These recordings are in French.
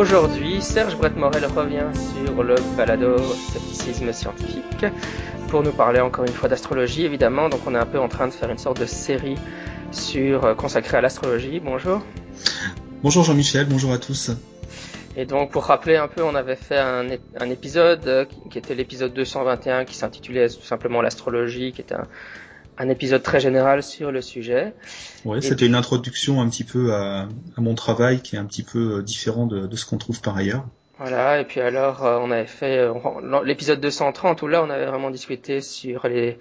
Aujourd'hui, Serge Brett-Morel revient sur le balado scepticisme scientifique pour nous parler encore une fois d'astrologie évidemment. Donc on est un peu en train de faire une sorte de série sur euh, consacrée à l'astrologie. Bonjour. Bonjour Jean-Michel, bonjour à tous. Et donc pour rappeler un peu, on avait fait un, un épisode euh, qui était l'épisode 221 qui s'intitulait tout simplement l'astrologie, qui était un, un épisode très général sur le sujet. Ouais, c'était une introduction un petit peu à, à, mon travail qui est un petit peu euh, différent de, de ce qu'on trouve par ailleurs. Voilà, et puis alors euh, on avait fait l'épisode 230 où là on avait vraiment discuté sur les,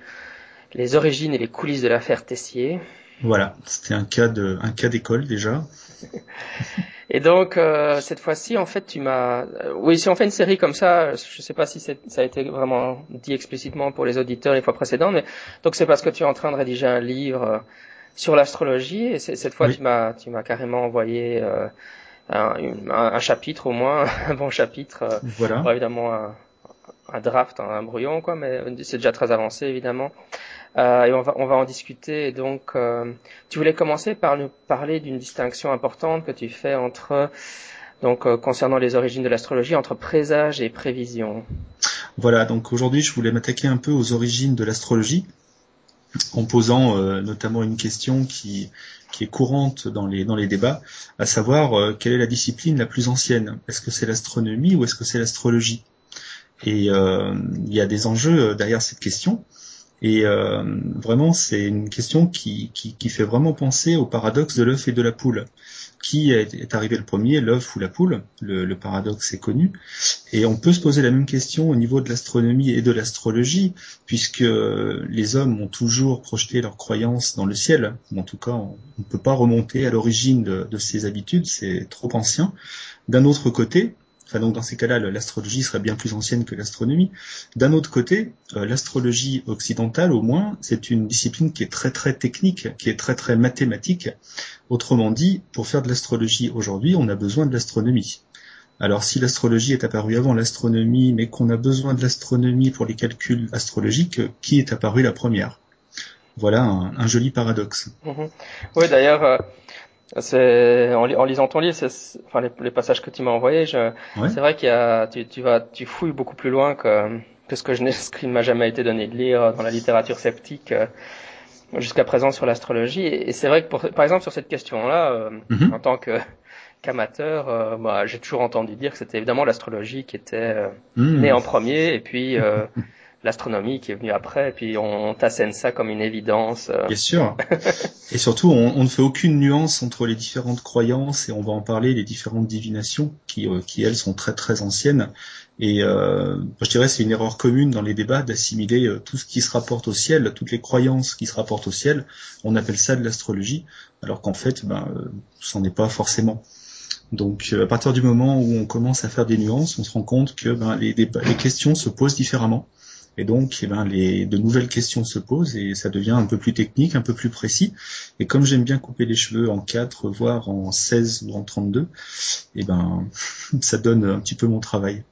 les origines et les coulisses de l'affaire Tessier. Voilà, c'était un cas de un cas d'école déjà. Et donc euh, cette fois-ci, en fait, tu m'as. Euh, oui, si on fait une série comme ça, je sais pas si ça a été vraiment dit explicitement pour les auditeurs les fois précédentes, mais donc c'est parce que tu es en train de rédiger un livre euh, sur l'astrologie et cette fois tu m'as tu m'as carrément envoyé euh, un, un, chapitre au moins, un bon chapitre. Voilà. évidemment un, un draft, un brouillon quoi, mais c'est déjà très avancé évidemment. Euh, et on va, on va en discuter. donc, euh, tu voulais commencer par nous parler d'une distinction importante que tu fais entre, donc, euh, concernant les origines de l'astrologie, entre présage et prévision. Voilà, donc aujourd'hui, je voulais m'attaquer un peu aux origines de l'astrologie, en posant notamment une question qui, qui est courante dans les, dans les débats, à savoir quelle est la discipline la plus ancienne? Est-ce que c'est l'astronomie ou est-ce que c'est l'astrologie? Et il y a des enjeux derrière cette question. Et euh, vraiment, c'est une question qui, qui, fait vraiment penser au paradoxe de l'œuf et de la poule. Qui est, arrivé le premier, l'œuf ou la poule? Le, paradoxe est connu. Et on peut se poser la même question au niveau de l'astronomie et de l'astrologie, puisque les hommes ont toujours projeté leurs croyances dans le ciel. En tout cas, on ne peut pas remonter à l'origine de ces habitudes, c'est trop ancien. D'un autre côté, Enfin, donc dans ces cas-là, l'astrologie serait bien plus ancienne que l'astronomie. D'un autre côté, euh, l'astrologie occidentale, au moins, c'est une discipline qui est très très technique, qui est très très mathématique. Autrement dit, pour faire de l'astrologie aujourd'hui, on a besoin de l'astronomie. Alors si l'astrologie est apparue avant l'astronomie, mais qu'on a besoin de l'astronomie pour les calculs astrologiques, qui est apparue la première? Voilà un, joli paradoxe. Mm-hmm. Oui, d'ailleurs, euh, c'est en, en, lisant ton livre, enfin les, passages que tu m'as envoyés, c'est vrai qu'il y a, tu, tu, vas, tu fouilles beaucoup plus loin que, que ce que je ce qui m'a jamais été donné de lire dans la littérature sceptique euh, jusqu'à présent sur l'astrologie. Et, c'est vrai que pour, par exemple sur cette question-là, euh, mm-hmm. en tant que qu'amateur, euh, bah, j'ai toujours entendu dire que c'était évidemment l'astrologie qui était mm. née en premier, et puis l'astronomie qui est venue après, et puis on, t'assène ça comme une évidence. Euh. Bien sûr. et surtout, on, ne fait aucune nuance entre les différentes croyances, et on va en parler, les différentes divinations, qui, euh, qui elles sont très très anciennes. Et euh, je dirais c'est une erreur commune dans les débats d'assimiler euh, tout ce qui se rapporte au ciel, toutes les croyances qui se rapportent au ciel, on appelle ça de l'astrologie, alors qu'en fait, ben, c'en est pas forcément. Donc à partir du moment où on commence à faire des nuances, on se rend compte que ben, les, les questions se posent différemment. Et donc, eh ben, de nouvelles questions se posent et ça devient un peu plus technique, un peu plus précis. Et comme j'aime bien couper les cheveux en 4, voire en 16 ou en 32, eh ben, ça donne un petit peu mon travail.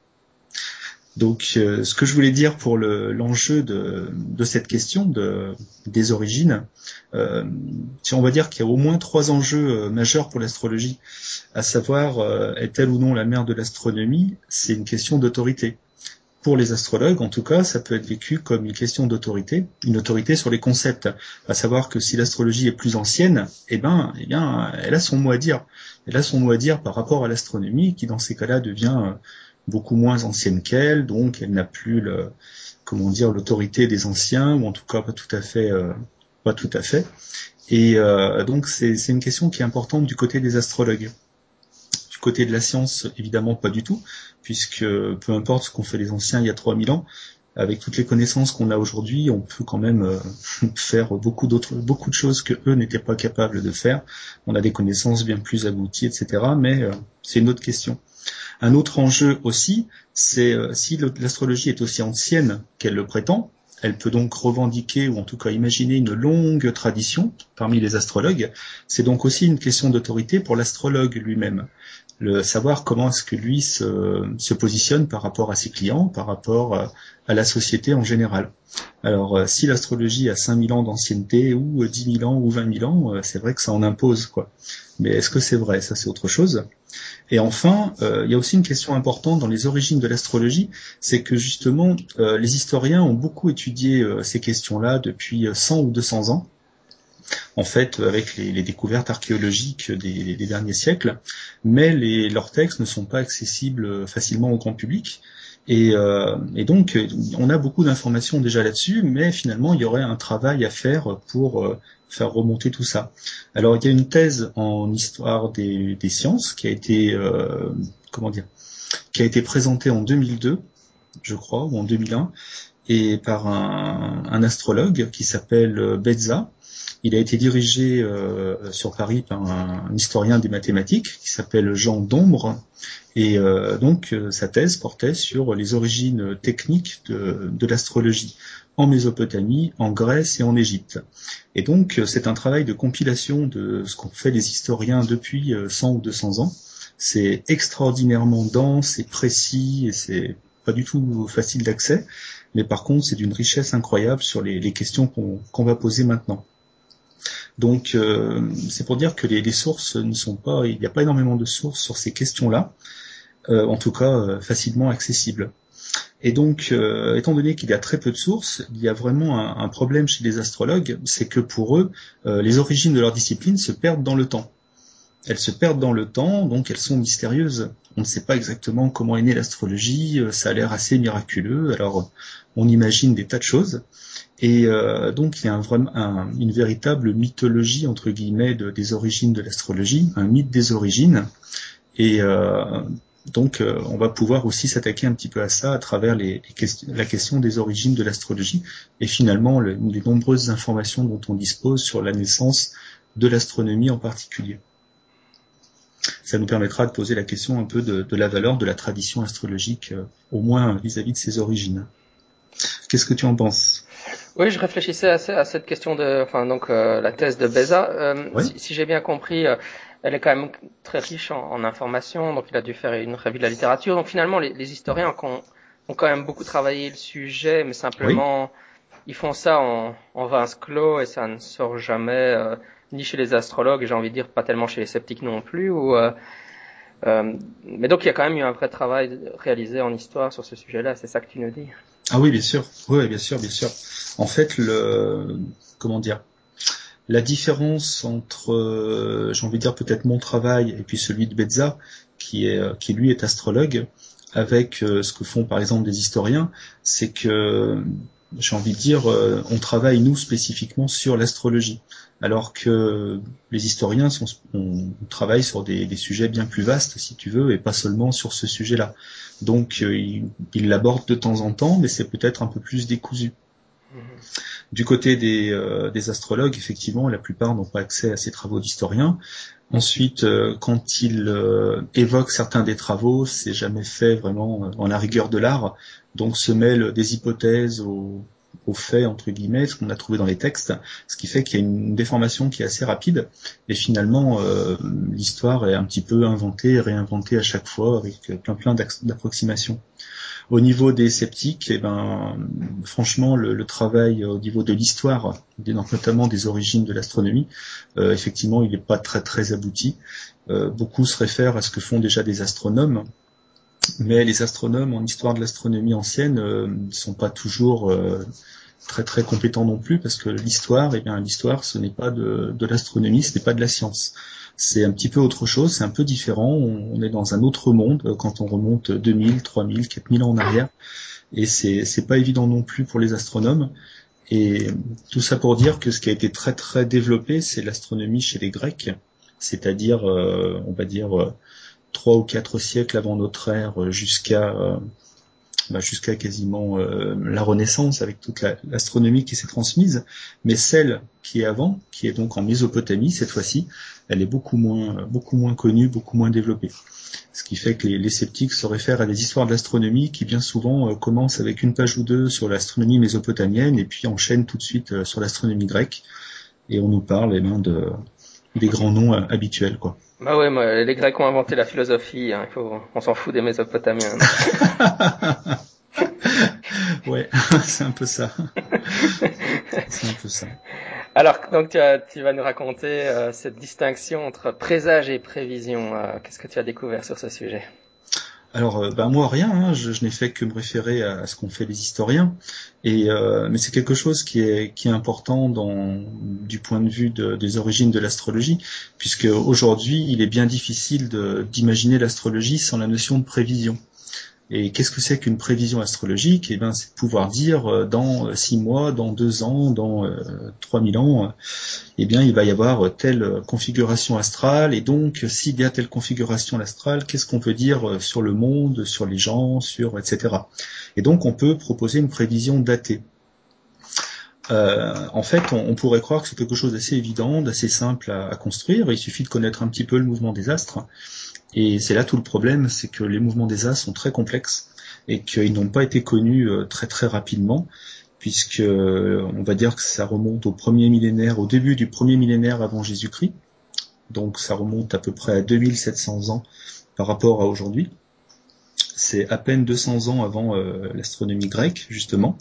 Donc, euh, ce que je voulais dire pour l'enjeu de, cette question de, des origines, euh, on va dire qu'il y a au moins trois enjeux euh, majeurs pour l'astrologie, à savoir est-elle ou non la mère de l'astronomie, c'est une question d'autorité pour les astrologues, en tout cas, ça peut être vécu comme une question d'autorité, une autorité sur les concepts. À savoir que si l'astrologie est plus ancienne, eh ben, eh bien, elle a son mot à dire. Elle a son mot à dire par rapport à l'astronomie, qui dans ces cas-là devient euh, beaucoup moins ancienne qu'elle, donc elle n'a plus le, comment dire, l'autorité des anciens, ou en tout cas pas tout à fait, euh, pas tout à fait. Et euh, donc c'est une question qui est importante du côté des astrologues. Du côté de la science, évidemment pas du tout, puisque peu importe ce qu'ont fait les anciens il y a 3000 ans, avec toutes les connaissances qu'on a aujourd'hui, on peut quand même euh, faire beaucoup d'autres, beaucoup de choses que eux n'étaient pas capables de faire. On a des connaissances bien plus abouties, etc. Mais euh, c'est une autre question. Un autre enjeu aussi, c'est euh, si l'astrologie est aussi ancienne qu'elle le prétend, elle peut donc revendiquer ou en tout cas imaginer une longue tradition parmi les astrologues. C'est donc aussi une question d'autorité pour l'astrologue lui-même. Le savoir comment est-ce que lui se, positionne par rapport à ses clients, par rapport à, la société en général. Alors, si l'astrologie a 5000 ans d'ancienneté ou 10 000 ans ou 20 000 ans, c'est vrai que ça en impose, quoi. Mais est-ce que c'est vrai? Ça, c'est autre chose. Et enfin, euh, il y a aussi une question importante dans les origines de l'astrologie, c'est que justement, euh, les historiens ont beaucoup étudié euh, ces questions-là depuis 100 ou 200 ans. En fait, avec les, découvertes archéologiques des, derniers siècles, mais leurs textes ne sont pas accessibles facilement au grand public. Et, et donc, on a beaucoup d'informations déjà là-dessus, mais finalement, il y aurait un travail à faire pour faire remonter tout ça. Alors il y a une thèse en histoire des, sciences qui a été euh, comment dire qui a été présentée en 2002, je crois, ou en 2001, et par un, astrologue qui s'appelle Bezza. Il a été dirigé euh, sur Paris par un, historien des mathématiques qui s'appelle Jean Dombre, et euh, donc sa thèse portait sur les origines techniques de l'astrologie en Mésopotamie, en Grèce et en Égypte. Et donc, euh, c'est un travail de compilation de ce qu'ont fait les historiens depuis 100 euh, ou 200 ans. C'est extraordinairement dense et précis et c'est pas du tout facile d'accès, mais par contre, c'est d'une richesse incroyable sur les, questions qu'on va poser maintenant. Donc, euh, c'est pour dire que les, sources ne sont pas, il n'y a pas énormément de sources sur ces questions-là, en tout cas facilement accessibles. Et donc, euh, étant donné qu'il y a très peu de sources, il y a vraiment un, problème chez les astrologues, c'est que pour eux, euh, les origines de leur discipline se perdent dans le temps. Elles se perdent dans le temps, donc elles sont mystérieuses. On ne sait pas exactement comment est née l'astrologie, euh, ça a l'air assez miraculeux, alors on imagine des tas de choses. Et donc il y a un, une véritable mythologie, entre guillemets, des origines de l'astrologie, un mythe des origines. Et donc, euh, on va pouvoir aussi s'attaquer un petit peu à ça à travers la question des origines de l'astrologie et finalement les nombreuses informations dont on dispose sur la naissance de l'astronomie en particulier. Ça nous permettra de poser la question un peu de, la valeur de la tradition astrologique, euh, au moins vis-à-vis de ses origines. Qu'est-ce que tu en penses? Oui, je réfléchissais à, cette question de, enfin donc euh, la thèse de Beza. Si, j'ai bien compris, elle est quand même très riche en, informations, donc il a dû faire une revue de la littérature. Donc finalement, les, historiens ont, ont, quand même beaucoup travaillé le sujet, mais simplement, ils font ça en, en vase clos et ça ne sort jamais, euh, ni chez les astrologues, et j'ai envie de dire pas tellement chez les sceptiques non plus. Ou, euh, euh, mais donc il y a quand même eu un vrai travail réalisé en histoire sur ce sujet-là, c'est ça que tu nous dis? Ah oui, bien sûr, oui, bien sûr, bien sûr. En fait, le comment dire la différence entre, euh, j'ai envie de dire peut-être mon travail et puis celui de Bezza, qui est, euh, qui lui est astrologue, avec euh, ce que font par exemple des historiens, c'est que j'ai envie de dire, on travaille nous spécifiquement sur l'astrologie, alors que les historiens on travaille sur des, sujets bien plus vastes, si tu veux, et pas seulement sur ce sujet-là. Donc, ils l'abordent de temps en temps, mais c'est peut-être un peu plus décousu. Du côté des, euh, des, astrologues, effectivement, la plupart n'ont pas accès à ces travaux d'historiens. Ensuite, euh, quand ils euh, évoquent certains des travaux, c'est jamais fait vraiment dans la rigueur de l'art. Donc se mêlent des hypothèses aux, aux faits, entre guillemets, ce qu'on a trouvé dans les textes, ce qui fait qu'il y a une déformation qui est assez rapide. Et finalement, l'histoire est un petit peu inventée réinventée à chaque fois avec plein plein d'approximations. Au niveau des sceptiques, eh ben, franchement, le, travail au niveau de l'histoire, notamment des origines de l'astronomie, euh, effectivement, il n'est pas très très abouti. Euh, beaucoup se réfèrent à ce que font déjà des astronomes, mais les astronomes en histoire de l'astronomie ancienne ne euh, sont pas toujours très très compétents non plus, parce que l'histoire, eh bien, l'histoire, ce n'est pas de, de l'astronomie, ce n'est pas de la science c'est un petit peu autre chose, c'est un peu différent. On, est dans un autre monde euh, quand on remonte 2000, 3000, 4000 ans en arrière. Et c'est, c'est pas évident non plus pour les astronomes. Et tout ça pour dire que ce qui a été très très développé, c'est l'astronomie chez les Grecs, c'est-à-dire, euh, on va dire, euh, trois ou quatre siècles avant notre ère jusqu'à bah, jusqu'à quasiment euh, la Renaissance avec toute l'astronomie qui s'est transmise, mais celle qui est avant, qui est donc en Mésopotamie cette fois-ci, elle est beaucoup moins beaucoup moins connue, beaucoup moins développée. Ce qui fait que les, sceptiques se réfèrent à des histoires de l'astronomie qui bien souvent euh, commencent avec une page ou deux sur l'astronomie mésopotamienne et puis enchaînent tout de suite euh, sur l'astronomie grecque. Et on nous parle eh ben, de des grands noms habituels, quoi. Bah ouais, les Grecs ont inventé la philosophie. Hein, faut, on s'en fout des Mésopotamiens. ouais, c'est un peu ça. c'est un peu ça. Alors, donc tu, tu vas nous raconter euh, cette distinction entre présage et prévision. Euh, qu'est-ce que tu as découvert sur ce sujet? Alors, euh, bah moi rien, hein, je, n'ai fait que me référer à, ce qu'ont fait les historiens, et mais c'est quelque chose qui est qui est important dans du point de vue des origines de l'astrologie, puisque aujourd'hui il est bien difficile d'imaginer l'astrologie sans la notion de prévision. Et qu'est-ce que c'est qu'une prévision astrologique? Eh bien, c'est de pouvoir dire euh, dans euh, six mois, dans deux ans, dans euh, trois mille ans, eh bien, il va y avoir telle configuration astrale. Et donc, s'il y a telle configuration astrale, qu'est-ce qu'on peut dire sur le monde, sur les gens, sur etc. Et donc, on peut proposer une prévision datée. en fait, on, pourrait croire que c'est quelque chose d'assez évident, d'assez simple à, construire. Il suffit de connaître un petit peu le mouvement des astres et c'est là tout le problème, c'est que les mouvements des As sont très complexes et qu'ils n'ont pas été connus euh, très très rapidement, puisque euh, on va dire que ça remonte au premier millénaire, au début du premier millénaire avant Jésus-Christ. Donc ça remonte à peu près à 2700 ans par rapport à aujourd'hui. C'est à peine 200 ans avant euh, l'astronomie grecque, justement.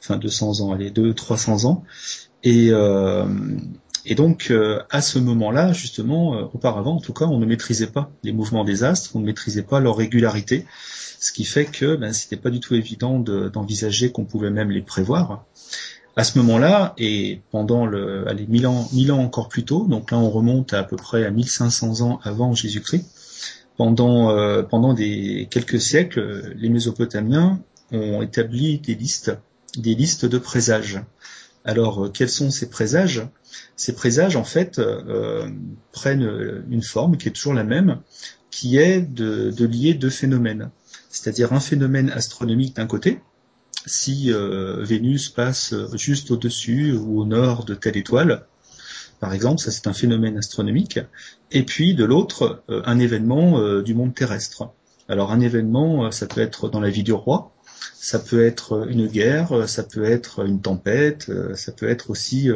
Enfin 200 ans, allez, 2 300 ans. Et, et donc, euh, à ce moment-là, justement, euh, auparavant, en tout cas, on ne maîtrisait pas les mouvements des astres, on ne maîtrisait pas leur régularité, ce qui fait que ben, c'était pas du tout évident d'envisager qu'on pouvait même les prévoir. À ce moment-là, et pendant le, allez, mille ans, mille ans encore plus tôt, donc là on remonte à, à peu près à 1500 ans avant Jésus-Christ, pendant, euh, pendant des quelques siècles, les Mésopotamiens ont établi des listes, des listes de présages. Alors, quels sont ces présages? Ces présages en fait euh, prennent une forme qui est toujours la même, qui est de, lier deux phénomènes, c'est-à-dire un phénomène astronomique d'un côté, si euh, Vénus passe juste au-dessus ou au nord de telle étoile, par exemple, ça c'est un phénomène astronomique, et puis de l'autre, euh, un événement du monde terrestre. Alors un événement, ça peut être dans la vie du roi, ça peut être une guerre, ça peut être une tempête, ça peut être aussi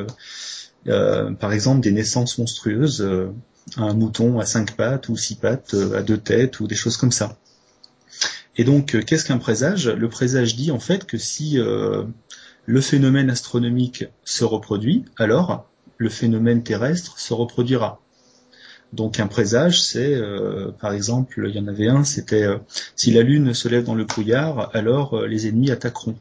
euh, par exemple des naissances monstrueuses, euh, un mouton à cinq pattes ou six pattes, euh, à deux têtes ou des choses comme ça. Et donc, qu'est-ce qu'un présage? Le présage dit en fait que si le phénomène astronomique se reproduit, alors le phénomène terrestre se reproduira. Donc un présage, c'est, par exemple, il y en avait un, c'était si la Lune se lève dans le brouillard, alors les ennemis attaqueront.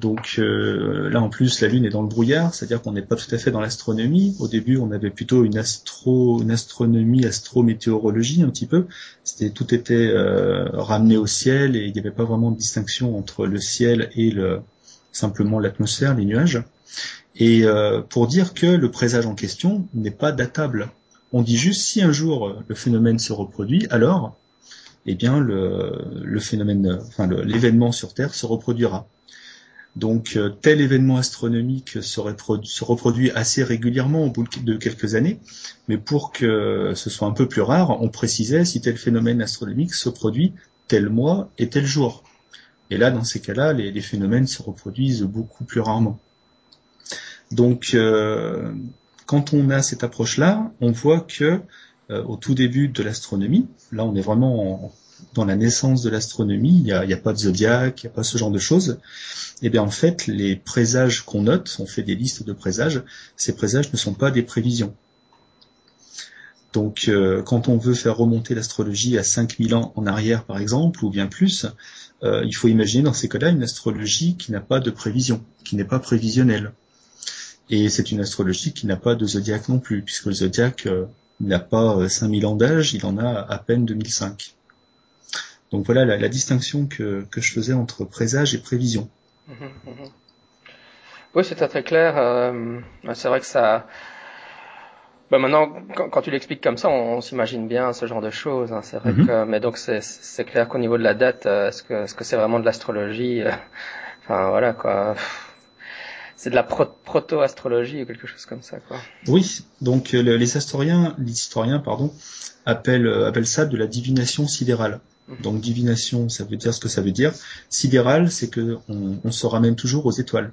Donc euh, là en plus la Lune est dans le brouillard, c'est-à-dire qu'on n'est pas tout à fait dans l'astronomie. Au début on avait plutôt une astro, une astronomie, astrométéorologie un petit peu. C'était tout était euh, ramené au ciel et il n'y avait pas vraiment de distinction entre le ciel et le simplement l'atmosphère, les nuages. Et euh, pour dire que le présage en question n'est pas datable. On dit juste si un jour le phénomène se reproduit, alors eh bien le, phénomène, enfin l'événement sur Terre se reproduira. Donc euh, tel événement astronomique se, reproduit assez régulièrement au bout de quelques années, mais pour que ce soit un peu plus rare, on précisait si tel phénomène astronomique se produit tel mois et tel jour. Et là, dans ces cas-là, les, phénomènes se reproduisent beaucoup plus rarement. Donc, euh, quand on a cette approche-là, on voit que euh, au tout début de l'astronomie, là, on est vraiment en, dans la naissance de l'astronomie, il n'y a, pas de zodiaque, il n'y a pas ce genre de choses. Et eh bien en fait, les présages qu'on note, on fait des listes de présages, ces présages ne sont pas des prévisions. Donc euh, quand on veut faire remonter l'astrologie à 5000 ans en arrière par exemple, ou bien plus, euh, il faut imaginer dans ces cas-là une astrologie qui n'a pas de prévision, qui n'est pas prévisionnelle. Et c'est une astrologie qui n'a pas de zodiaque non plus, puisque le zodiaque euh, n'a pas 5000 ans d'âge, il en a à peine 2005. Donc voilà la, distinction que, je faisais entre présage et prévision. Mhm, mhm. Oui, c'était très clair. Euh, c'est vrai que ça. Bah maintenant, quand, tu l'expliques comme ça, on, s'imagine bien ce genre de choses. Hein. C'est vrai que, mais donc c'est clair qu'au niveau de la date, euh, est-ce que est-ce que c'est vraiment de l'astrologie euh, Enfin voilà quoi. C'est de la proto-astrologie ou quelque chose comme ça quoi. Oui, donc les historiens, les historiens pardon, appellent appellent ça de la divination sidérale. Donc divination, ça veut dire ce que ça veut dire. Sidéral, c'est que on, se ramène toujours aux étoiles.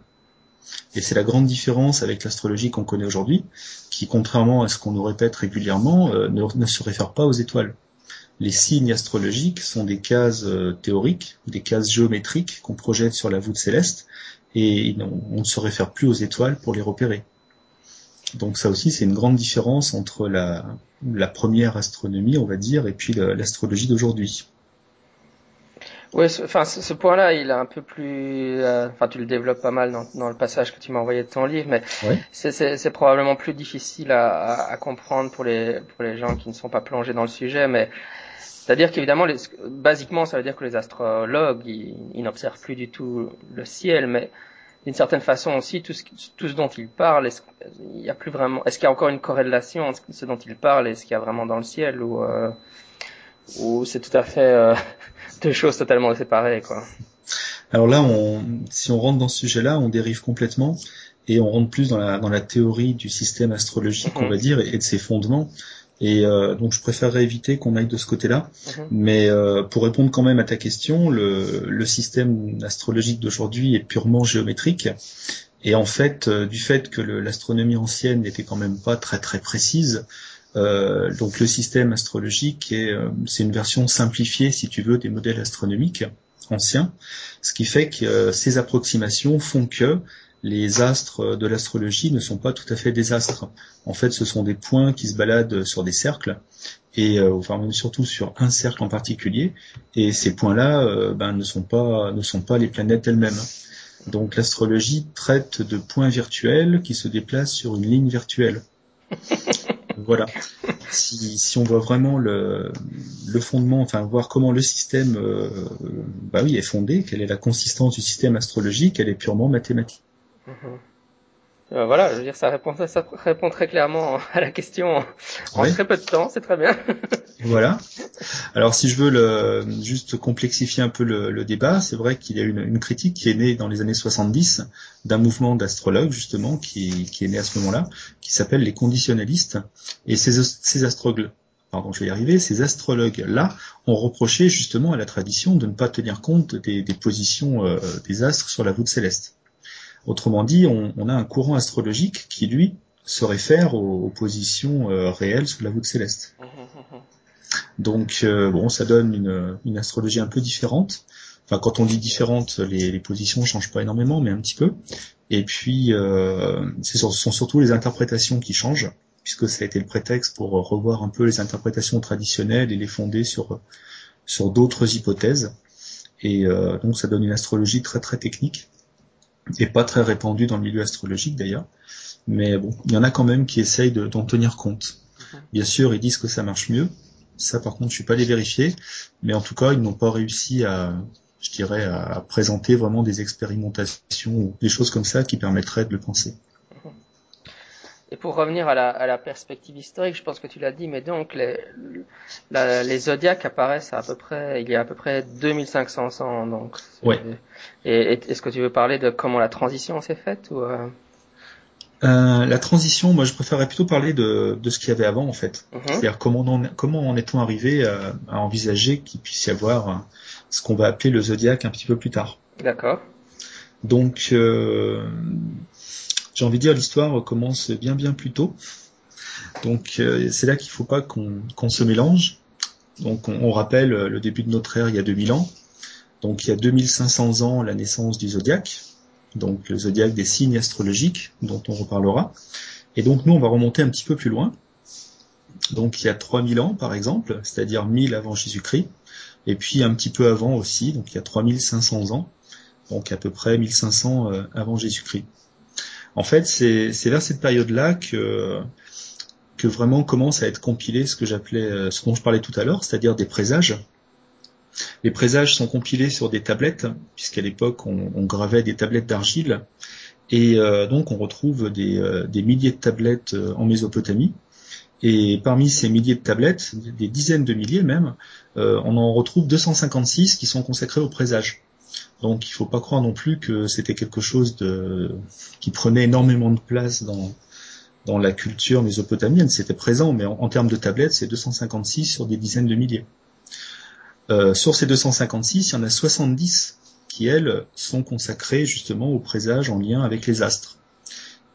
Et c'est la grande différence avec l'astrologie qu'on connaît aujourd'hui, qui, contrairement à ce qu'on nous répète régulièrement, euh, ne, se réfère pas aux étoiles. Les signes astrologiques sont des cases euh, théoriques, des cases géométriques qu'on projette sur la voûte céleste, et on ne se réfère plus aux étoiles pour les repérer. Donc ça aussi, c'est une grande différence entre la, la première astronomie, on va dire, et puis l'astrologie d'aujourd'hui. Oui, enfin, ce, point-là, il est un peu plus, euh, enfin, tu le développes pas mal dans, dans, le passage que tu m'as envoyé de ton livre, mais c'est probablement plus difficile à, à, comprendre pour les pour les gens qui ne sont pas plongés dans le sujet, mais c'est-à-dire qu'évidemment, basiquement, ça veut dire que les astrologues, ils, ils n'observent plus du tout le ciel, mais d'une certaine façon aussi, tout ce, tout ce dont ils parlent, est-ce, il y a plus vraiment, est-ce qu'il y a encore une corrélation entre ce dont ils parlent et ce qu'il y a vraiment dans le ciel, ou euh, ou c'est tout à fait euh, deux choses totalement séparées, quoi. Alors là, on, si on rentre dans ce sujet-là, on dérive complètement et on rentre plus dans la, dans la théorie du système astrologique, on mhm. va dire, et de ses fondements. Et euh, donc je préférerais éviter qu'on aille de ce côté-là. Mhm. Mais euh, pour répondre quand même à ta question, le, le système astrologique d'aujourd'hui est purement géométrique. Et en fait, euh, du fait que l'astronomie ancienne n'était quand même pas très très précise, euh, donc le système astrologique est euh, c'est une version simplifiée, si tu veux, des modèles astronomiques anciens, ce qui fait que ces approximations font que les astres de l'astrologie ne sont pas tout à fait des astres. En fait, ce sont des points qui se baladent sur des cercles, et enfin même surtout sur un cercle en particulier. Et ces points-là, ben, ne sont pas ne sont pas les planètes elles-mêmes. Donc l'astrologie traite de points virtuels qui se déplacent sur une ligne virtuelle. Voilà. Si, si on voit vraiment le, le fondement, enfin voir comment le système, euh, bah oui, est fondé, quelle est la consistance du système astrologique, elle est purement mathématique. Mhm. Euh, voilà, je veux dire, ça répond, ça répond très clairement à la question en très peu de temps, c'est très bien. voilà. Alors, si je veux le, juste complexifier un peu le, le débat, c'est vrai qu'il y a une, une critique qui est née dans les années 70 d'un mouvement d'astrologues, justement, qui, qui est né à ce moment-là, qui s'appelle les conditionnalistes. Et ces, ces astrologues, pardon, je vais y arriver, ces astrologues-là ont reproché justement à la tradition de ne pas tenir compte des, des positions euh, des astres sur la voûte céleste. Autrement dit, on, a un courant astrologique qui, lui, se réfère aux, positions euh, réelles sous la voûte céleste. Donc, euh, bon, ça donne une, astrologie un peu différente. Enfin, quand on dit différente, les, positions ne changent pas énormément, mais un petit peu. Et puis, euh, ce sont surtout les interprétations qui changent, puisque ça a été le prétexte pour revoir un peu les interprétations traditionnelles et les fonder sur sur d'autres hypothèses. Et donc, ça donne une astrologie très très technique et pas très répandu dans le milieu astrologique d'ailleurs. Mais bon, il y en a quand même qui essayent d'en tenir compte. Mhm. Bien sûr, ils disent que ça marche mieux. Ça, par contre, je suis pas les vérifier. Mais en tout cas, ils n'ont pas réussi à, je dirais, à présenter vraiment des expérimentations ou des choses comme ça qui permettraient de le penser. Et pour revenir à la, à la, perspective historique, je pense que tu l'as dit, mais donc les, la, les zodiaques apparaissent à, peu près, il y a à peu près 2500 ans. Donc, ouais. Et, est-ce que tu veux parler de comment la transition s'est faite ou euh... Euh, la transition, moi je préférerais plutôt parler de, de ce qu'il y avait avant en fait. Mhm. C'est-à-dire comment en est-on arrivé à, à envisager qu'il puisse y avoir ce qu'on va appeler le zodiaque un petit peu plus tard. D'accord. Donc euh, j'ai envie de dire l'histoire commence bien bien plus tôt. Donc euh, c'est là qu'il faut pas qu'on se mélange. Donc on, rappelle le début de notre ère il y a 2000 ans. Donc il y a 2500 ans la naissance du zodiaque, donc le zodiaque des signes astrologiques dont on reparlera. Et donc nous on va remonter un petit peu plus loin. Donc il y a 3000 ans par exemple, c'est-à-dire 1000 avant Jésus-Christ, et puis un petit peu avant aussi, donc il y a 3500 ans, donc à peu près 1500 euh, avant Jésus-Christ. En fait, c'est vers cette période-là que que vraiment commence à être compilé ce que j'appelais, euh, ce dont je parlais tout à l'heure, c'est-à-dire des présages. Les présages sont compilés sur des tablettes, puisqu'à l'époque on, gravait des tablettes d'argile, et euh, donc on retrouve des, euh, des, milliers de tablettes en Mésopotamie. Et parmi ces milliers de tablettes, des dizaines de milliers même, on en retrouve 256 qui sont consacrés aux présages. Donc il faut pas croire non plus que c'était quelque chose qui prenait énormément de place dans la culture mésopotamienne. C'était présent, mais en, termes de tablettes, c'est 256 sur des dizaines de milliers. Euh, sur ces 256, il y en a 70 qui elles sont consacrées justement aux présages en lien avec les astres.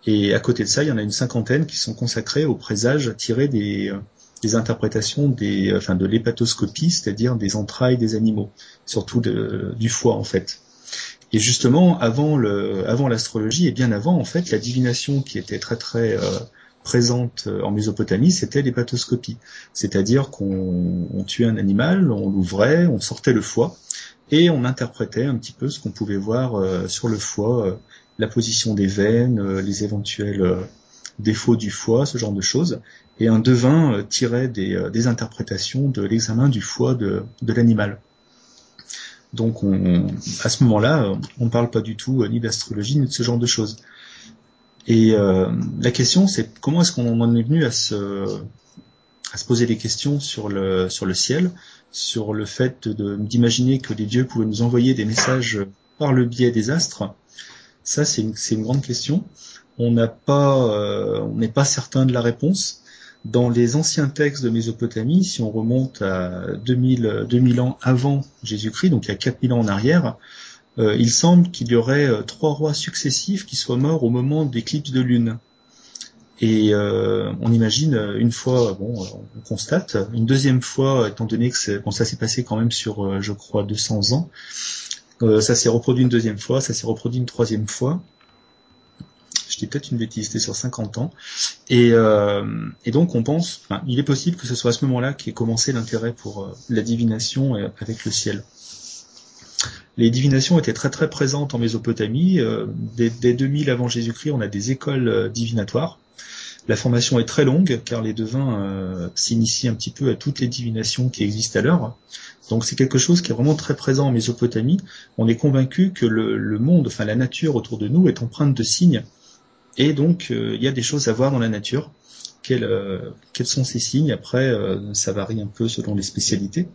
Et à côté de ça, il y en a une cinquantaine qui sont consacrées aux présages tirés des, des interprétations enfin de l'hépatoscopie, c'est-à-dire des entrailles des animaux, surtout du foie en fait. Et justement, avant l'astrologie et bien avant, en fait, la divination qui était très très euh, présente euh, en Mésopotamie, c'était l'hépatoscopie. C'est-à-dire qu'on tuait un animal, on l'ouvrait, on sortait le foie, et on interprétait un petit peu ce qu'on pouvait voir euh, sur le foie, la position des veines, les éventuels défauts du foie, ce genre de choses. Et un devin tirait des, des interprétations de l'examen du foie de, l'animal. Donc on, à ce moment-là, on ne parle pas du tout euh, ni d'astrologie ni de ce genre de choses. Et euh, la question, c'est comment est-ce qu'on en est venu à se, poser des questions sur le, ciel, sur le fait d'imaginer que les dieux pouvaient nous envoyer des messages par le biais des astres? Ça, c'est une, grande question. Euh, on n'est pas certain de la réponse. Dans les anciens textes de Mésopotamie, si on remonte à 2000, 2000 ans avant Jésus-Christ, donc il y a 4000 ans en arrière, euh, il semble qu'il y aurait euh, trois rois successifs qui soient morts au moment d'éclipse de lune. Et on imagine une fois, bon, on constate, une deuxième fois, étant donné que bon, ça s'est passé quand même sur, je crois, 200 ans, ça s'est reproduit une deuxième fois, ça s'est reproduit une troisième fois, je dis peut-être une bêtise, c'était sur 50 ans. Euh, et, donc on pense, il est possible que ce soit à ce moment-là qu'ait commencé l'intérêt pour euh, la divination avec le ciel. Les divinations étaient très très présentes en Mésopotamie. Euh, dès, 2000 avant Jésus-Christ, on a des écoles divinatoires. La formation est très longue car les devins s'initient un petit peu à toutes les divinations qui existent à l'heure. Donc c'est quelque chose qui est vraiment très présent en Mésopotamie. On est convaincu que le, monde, enfin la nature autour de nous est empreinte de signes et donc, euh, il y a des choses à voir dans la nature. Quels, euh, quels sont ces signes? Après, euh, ça varie un peu selon les spécialités.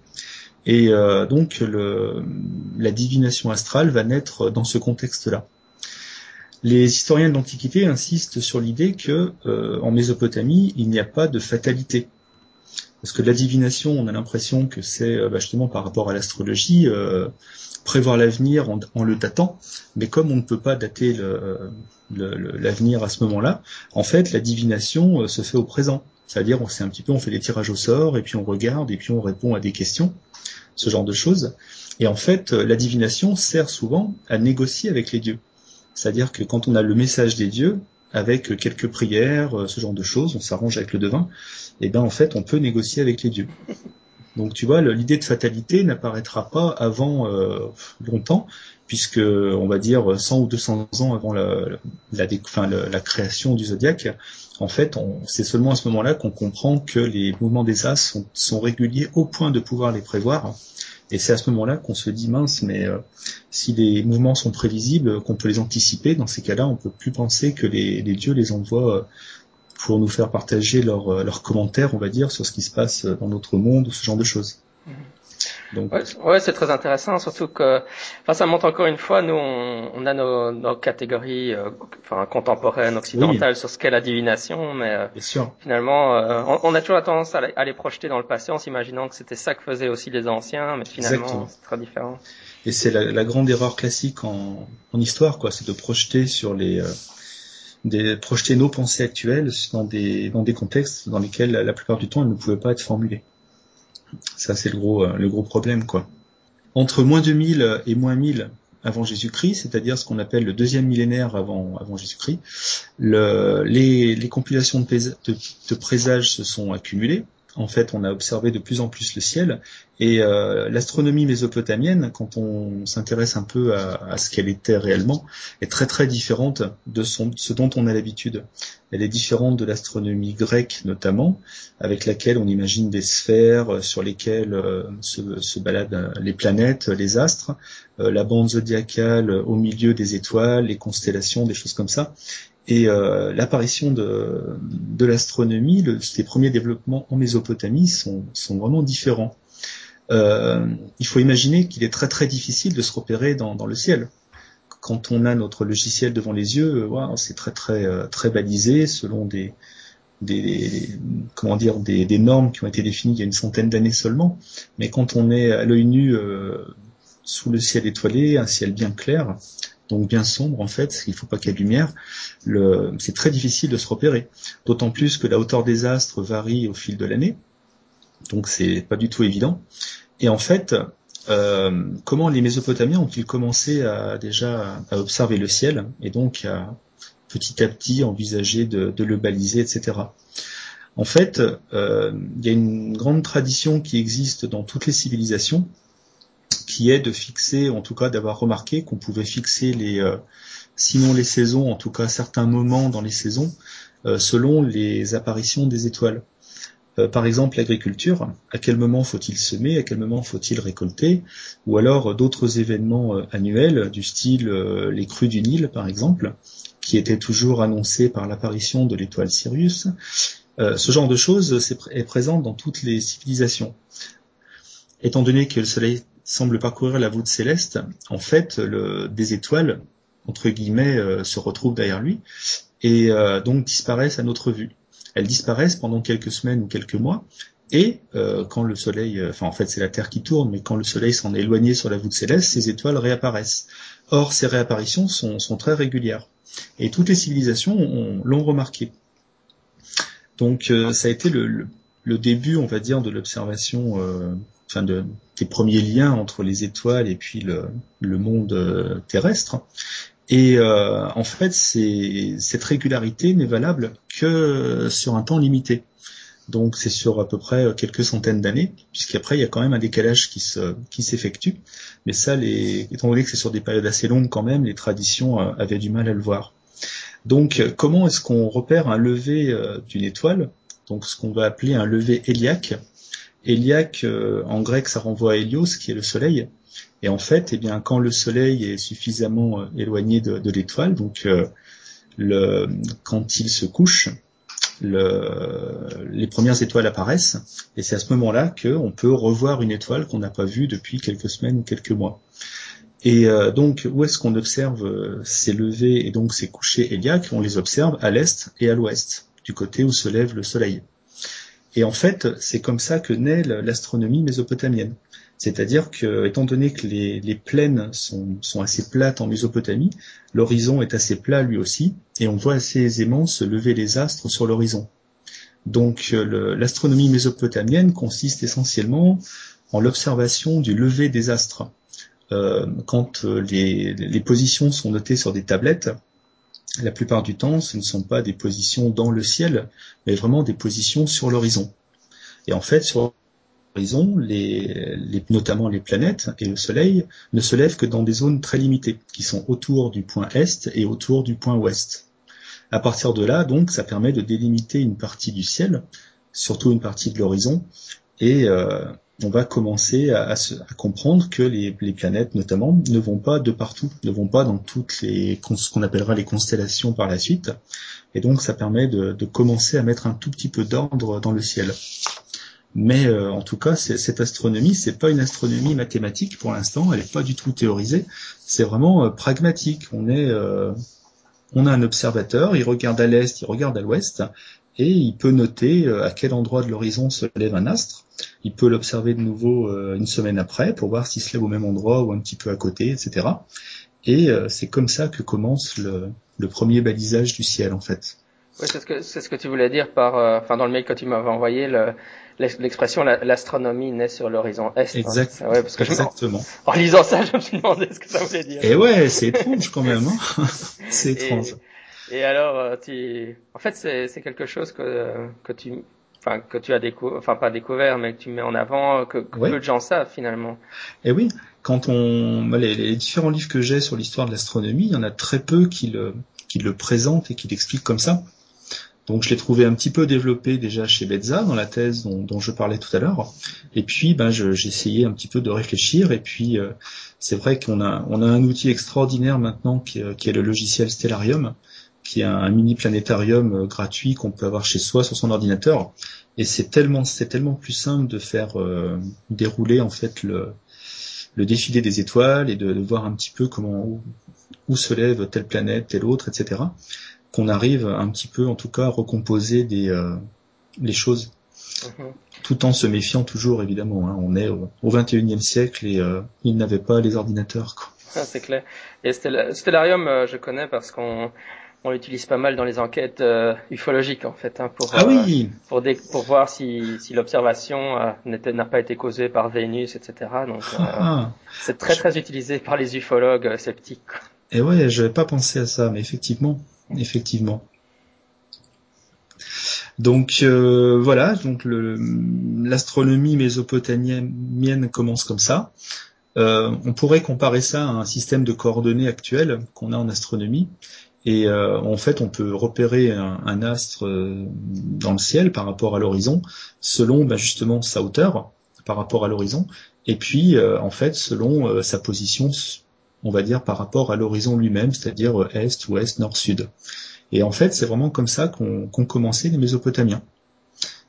Et donc, la divination astrale va naître dans ce contexte-là. Les historiens de l'Antiquité insistent sur l'idée que en Mésopotamie, il n'y a pas de fatalité. Parce que la divination, on a l'impression que c'est bah, justement par rapport à l'astrologie, prévoir l'avenir en, le datant, mais comme on ne peut pas dater l'avenir à ce moment-là, en fait, la divination euh, se fait au présent. C'est-à-dire, on sait un petit peu, on fait des tirages au sort, et puis on regarde, et puis on répond à des questions, ce genre de choses. Et en fait, euh, la divination sert souvent à négocier avec les dieux. C'est-à-dire que quand on a le message des dieux, avec quelques prières, euh, ce genre de choses, on s'arrange avec le devin, et ben en fait, on peut négocier avec les dieux. Donc tu vois, l'idée de fatalité n'apparaîtra pas avant euh, longtemps, puisque on va dire 100 ou 200 ans avant la, création du zodiaque, en fait, c'est seulement à ce moment-là qu'on comprend que les mouvements des as sont, réguliers au point de pouvoir les prévoir. Et c'est à ce moment-là qu'on se dit mince, mais euh, si les mouvements sont prévisibles, qu'on peut les anticiper, dans ces cas-là, on peut plus penser que les, dieux les envoient euh, pour nous faire partager euh, leurs commentaires, on va dire, sur ce qui se passe dans notre monde, ce genre de choses. Mhm. Donc... Ouais, c'est très intéressant, surtout que, enfin, ça montre encore une fois, nous, on, a nos, nos catégories, euh, enfin, contemporaines, occidentales, sur ce qu'est la divination, mais euh, finalement, on, a toujours la tendance à, les projeter dans le passé en s'imaginant que c'était ça que faisaient aussi les anciens, mais finalement, c'est très différent. Et c'est la, la, grande erreur classique en, en histoire, quoi, c'est de projeter sur les de projeter nos pensées actuelles dans des, dans des contextes dans lesquels la plupart du temps elles ne pouvaient pas être formulées. Ça c'est le gros, le gros problème quoi. Entre moins 2000 et moins 1000 avant Jésus-Christ, c'est-à-dire ce qu'on appelle le deuxième millénaire avant, avant Jésus-Christ, le, les, les compilations de présages se sont accumulées en fait, on a observé de plus en plus le ciel. Et euh, l'astronomie mésopotamienne, quand on s'intéresse un peu à, ce qu'elle était réellement, est très très différente de ce dont on a l'habitude. Elle est différente de l'astronomie grecque notamment, avec laquelle on imagine des sphères sur lesquelles euh, se, baladent les planètes, les astres, euh, la bande zodiacale au milieu des étoiles, les constellations, des choses comme ça. Et euh, l'apparition de, l'astronomie, le, les premiers développements en Mésopotamie sont, vraiment différents. Euh, il faut imaginer qu'il est très très difficile de se repérer dans, le ciel. Quand on a notre logiciel devant les yeux, wow, c'est très très euh, très balisé selon des, des comment dire des, des, normes qui ont été définies il y a une centaine d'années seulement. Mais quand on est à l'œil nu euh, sous le ciel étoilé, un ciel bien clair, donc bien sombre en fait, il ne faut pas qu'il y ait de lumière, c'est très difficile de se repérer. D'autant plus que la hauteur des astres varie au fil de l'année, donc c'est pas du tout évident. Et en fait, euh, comment les Mésopotamiens ont-ils commencé à déjà à observer le ciel et donc à petit à petit envisager de, le baliser, etc. En fait, euh, il y a une grande tradition qui existe dans toutes les civilisations, qui est de fixer, en tout cas d'avoir remarqué qu'on pouvait fixer les, euh, sinon les saisons, en tout cas certains moments dans les saisons, selon les apparitions des étoiles. Euh, par exemple l'agriculture, à quel moment faut-il semer, à quel moment faut-il récolter, ou alors euh, d'autres événements euh, annuels du style les crues du Nil par exemple, qui étaient toujours annoncés par l'apparition de l'étoile Sirius. ce genre de choses est, présent dans toutes les civilisations. Étant donné que le Soleil semble parcourir la voûte céleste, en fait, des étoiles, entre guillemets, se retrouvent derrière lui et donc disparaissent à notre vue elles disparaissent pendant quelques semaines ou quelques mois. Et euh, quand le Soleil, euh, enfin en fait c'est la Terre qui tourne, mais quand le Soleil s'en est éloigné sur la voûte céleste, ces étoiles réapparaissent. Or ces réapparitions sont, très régulières. Et toutes les civilisations l'ont remarqué. Donc euh, ça a été le, début, on va dire, de l'observation, des premiers liens entre les étoiles et puis le monde terrestre. Et euh, en fait, cette régularité n'est valable que sur un temps limité. Donc c'est sur à peu près quelques centaines d'années, puisqu'après il y a quand même un décalage qui se qui s'effectue. Mais ça, étant donné que c'est sur des périodes assez longues quand même, les traditions euh, avaient du mal à le voir. Donc comment est-ce qu'on repère un lever euh, d'une étoile? Donc ce qu'on va appeler un lever héliaque. Héliaque en grec ça renvoie à Hélios qui est le soleil. Et en fait, eh bien, quand le Soleil est suffisamment euh, éloigné de, l'étoile, donc euh, quand il se couche, le, les premières étoiles apparaissent, et c'est à ce moment-là qu'on peut revoir une étoile qu'on n'a pas vue depuis quelques semaines ou quelques mois. Et euh, donc, où est-ce qu'on observe ces levées et donc ces couchers héliaques On les observe à l'est et à l'ouest, du côté où se lève le Soleil. Et en fait, c'est comme ça que naît l'astronomie mésopotamienne. C'est-à-dire que, étant donné que les, plaines sont, assez plates en Mésopotamie, l'horizon est assez plat lui aussi, et on voit assez aisément se lever les astres sur l'horizon. Donc l'astronomie mésopotamienne consiste essentiellement en l'observation du lever des astres. Euh, quand les, les, positions sont notées sur des tablettes, la plupart du temps, ce ne sont pas des positions dans le ciel, mais vraiment des positions sur l'horizon. Et en fait, sur notamment les planètes et le Soleil, ne se lèvent que dans des zones très limitées, qui sont autour du point Est et autour du point Ouest. À partir de là, donc, ça permet de délimiter une partie du ciel, surtout une partie de l'horizon, et euh, on va commencer à, comprendre que les, planètes, notamment, ne vont pas de partout, ne vont pas dans toutes les ce qu'on appellera les constellations par la suite, et donc ça permet de commencer à mettre un tout petit peu d'ordre dans le ciel. Mais euh, en tout cas, cette astronomie, c'est pas une astronomie mathématique pour l'instant. Elle n'est pas du tout théorisée. C'est vraiment euh, pragmatique. On est, euh, on a un observateur. Il regarde à l'est, il regarde à l'ouest, et il peut noter à quel endroit de l'horizon se lève un astre. Il peut l'observer de nouveau une semaine après pour voir s'il se lève au même endroit ou un petit peu à côté, etc. Et c'est comme ça que commence le, le premier balisage du ciel, en fait. Oui, c'est ce que c'est ce que tu voulais dire par, enfin dans le mail que tu m'avais envoyé, le, l'expression l'astronomie naît sur l'horizon est. Hein. Exact. Ouais, parce que Exactement. en, lisant ça, je me suis demandé ce que ça voulait dire. Et ouais, c'est étrange quand même. Hein c'est étrange. Et, alors, euh, tu, en fait, c'est quelque chose que que tu, enfin que tu as découvert, enfin pas découvert, mais que tu mets en avant, que, peu de gens savent finalement. Et oui, quand on les, les différents livres que j'ai sur l'histoire de l'astronomie, il y en a très peu qui le qui le présentent et qui l'expliquent comme ça. Donc je l'ai trouvé un petit peu développé déjà chez Betza dans la thèse dont, je parlais tout à l'heure. Et puis ben, j'ai essayé un petit peu de réfléchir. Et puis euh, c'est vrai qu'on a, on a un outil extraordinaire maintenant qui, est le logiciel Stellarium, qui est un, mini planétarium euh, gratuit qu'on peut avoir chez soi sur son ordinateur. Et c'est tellement, c'est tellement plus simple de faire euh, dérouler en fait le, le défilé des étoiles et de, de voir un petit peu comment où se lève telle planète, telle autre, etc qu'on arrive un petit peu, en tout cas, à recomposer des, euh, les choses. Mhm. Tout en se méfiant toujours, évidemment. Hein. On est au, au 21e siècle et euh, ils n'avaient pas les ordinateurs. Quoi. Ah, c'est clair. Et Stellarium, euh, je connais parce qu'on on l'utilise pas mal dans les enquêtes euh, ufologiques en fait, hein, pour ah oui. pour, pour voir si, si l'observation n'a pas été causée par Vénus, etc. Donc ah. c'est très très utilisé par les ufologues sceptiques. Et ouais, je n'avais pas pensé à ça, mais effectivement, effectivement. Donc euh, voilà, donc l'astronomie mésopotamienne commence comme ça. Euh, on pourrait comparer ça à un système de coordonnées actuel qu'on a en astronomie. Et euh, en fait, on peut repérer un, astre dans le ciel par rapport à l'horizon, selon bah, justement sa hauteur par rapport à l'horizon, et puis en fait selon sa position, on va dire par rapport à l'horizon lui-même, c'est-à-dire est, ouest, nord, sud. Et en fait, c'est vraiment comme ça qu'ont commencé les Mésopotamiens.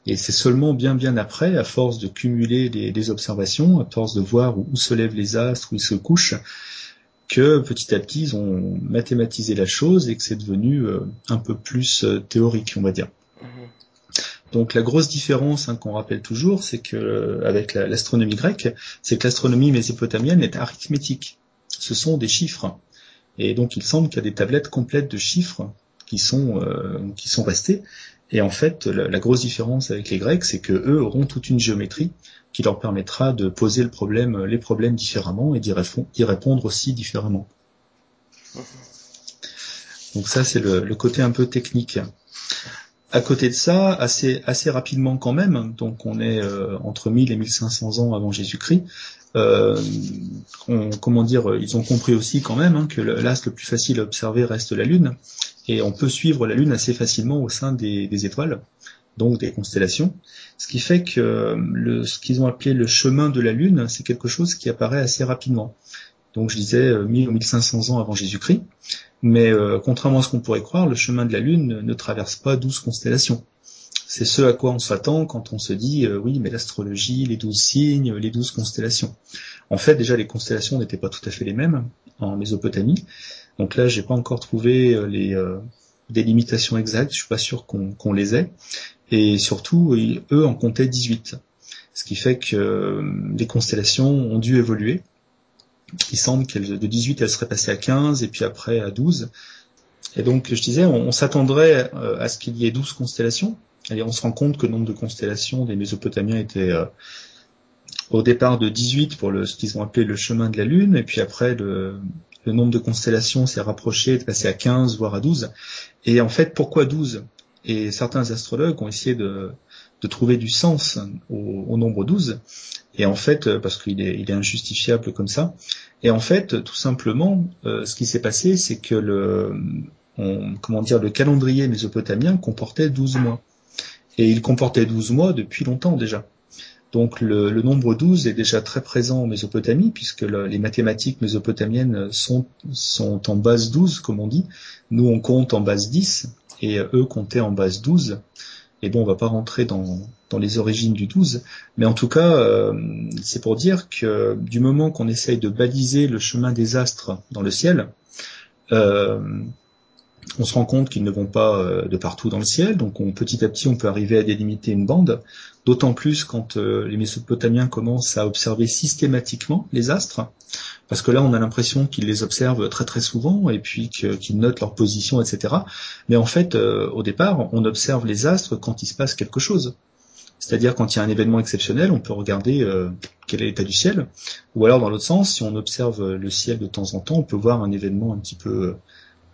Et c'est seulement bien bien après, à force de cumuler des, observations, à force de voir où, se lèvent les astres, où ils se couchent, que petit à petit ils ont mathématisé la chose et que c'est devenu euh, un peu plus euh, théorique, on va dire. Mm-hmm. Donc la grosse différence hein, qu'on rappelle toujours, c'est que euh, avec l'astronomie grecque, c'est que l'astronomie mésopotamienne est arithmétique. Ce sont des chiffres. Et donc il semble qu'il y a des tablettes complètes de chiffres qui sont euh, qui sont restés. Et en fait, la, grosse différence avec les Grecs, c'est que eux auront toute une géométrie qui leur permettra de poser le problème, les problèmes différemment et d'y répondre aussi différemment. Donc ça, c'est le, côté un peu technique. À côté de ça, assez, assez rapidement quand même, donc on est euh, entre 1000 et 1500 ans avant Jésus-Christ, euh, comment dire, ils ont compris aussi quand même hein, que l'astre le plus facile à observer reste la Lune, et on peut suivre la Lune assez facilement au sein des, étoiles, donc des constellations. Ce qui fait que le, ce qu'ils ont appelé le chemin de la Lune, c'est quelque chose qui apparaît assez rapidement. Donc je disais 1000 euh, ou 1500 ans avant Jésus-Christ, mais euh, contrairement à ce qu'on pourrait croire, le chemin de la Lune ne traverse pas 12 constellations. C'est ce à quoi on s'attend quand on se dit euh, oui, mais l'astrologie, les douze signes, les douze constellations. En fait, déjà les constellations n'étaient pas tout à fait les mêmes en Mésopotamie. Donc là, j'ai pas encore trouvé les délimitations exactes. Je suis pas sûr qu'on les ait. Et surtout, eux en comptaient 18. Ce qui fait que les constellations ont dû évoluer. Il semble qu'elles de 18, elles seraient passées à 15 et puis après à 12. Et donc, je disais, on, s'attendrait à ce qu'il y ait 12 constellations. Et on se rend compte que le nombre de constellations des Mésopotamiens était au départ de 18 pour le, ce qu'ils ont appelé le chemin de la Lune, et puis après le, le nombre de constellations s'est rapproché, de passer à 15, voire à 12. Et en fait, pourquoi 12 Et certains astrologues ont essayé de, trouver du sens au, nombre 12. Et en fait, parce qu'il est, il est injustifiable comme ça. Et en fait, tout simplement, euh, ce qui s'est passé, c'est que le, comment dire, le calendrier mésopotamien comportait 12 mois. Et il comportait 12 mois depuis longtemps déjà. Donc le, nombre 12 est déjà très présent en Mésopotamie, puisque les mathématiques mésopotamiennes sont, sont en base 12, comme on dit. Nous, on compte en base 10, et eux comptaient en base 12. Et bon, on va pas rentrer dans, les origines du 12, mais en tout cas, euh, c'est pour dire que du moment qu'on essaye de baliser le chemin des astres dans le ciel, euh, on se rend compte qu'ils ne vont pas euh, de partout dans le ciel, donc on, petit à petit on peut arriver à délimiter une bande, d'autant plus quand euh, les Mésopotamiens commencent à observer systématiquement les astres, parce que là on a l'impression qu'ils les observent très très souvent et puis qu'ils notent leur position, etc. Mais en fait, euh, au départ, on observe les astres quand il se passe quelque chose. C'est-à-dire quand il y a un événement exceptionnel, on peut regarder quel est l'état du ciel, ou alors dans l'autre sens, si on observe le ciel de temps en temps, on peut voir un événement un petit peu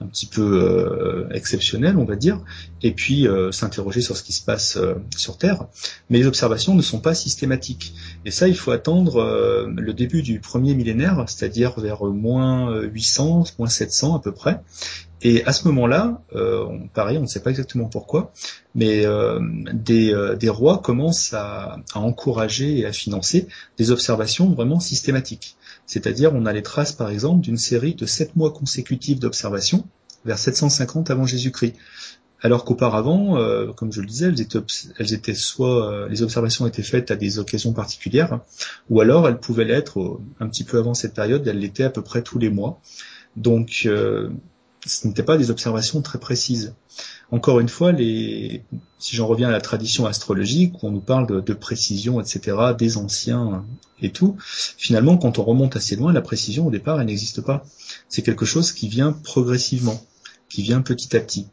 un petit peu euh, exceptionnel, on va dire, et puis euh, s'interroger sur ce qui se passe euh, sur Terre. Mais les observations ne sont pas systématiques. Et ça, il faut attendre le début du premier millénaire, c'est-à-dire vers moins 800, moins 700 à peu près. Et à ce moment-là, pareil, on ne sait pas exactement pourquoi, mais des, des, rois commencent à, à encourager et à financer des observations vraiment systématiques. C'est-à-dire, on a les traces, par exemple, d'une série de sept mois consécutifs d'observation vers 750 avant Jésus-Christ. Alors qu'auparavant, euh, comme je le disais, elles étaient, soit euh, les observations étaient faites à des occasions particulières, ou alors elles pouvaient l'être un petit peu avant cette période, elles l'étaient à peu près tous les mois. Donc, euh, ce n'étaient pas des observations très précises. Encore une fois, si j'en reviens à la tradition astrologique, où on nous parle de, de, précision, etc., des anciens et tout, finalement, quand on remonte assez loin, la précision, au départ, elle n'existe pas. C'est quelque chose qui vient progressivement, qui vient petit à petit.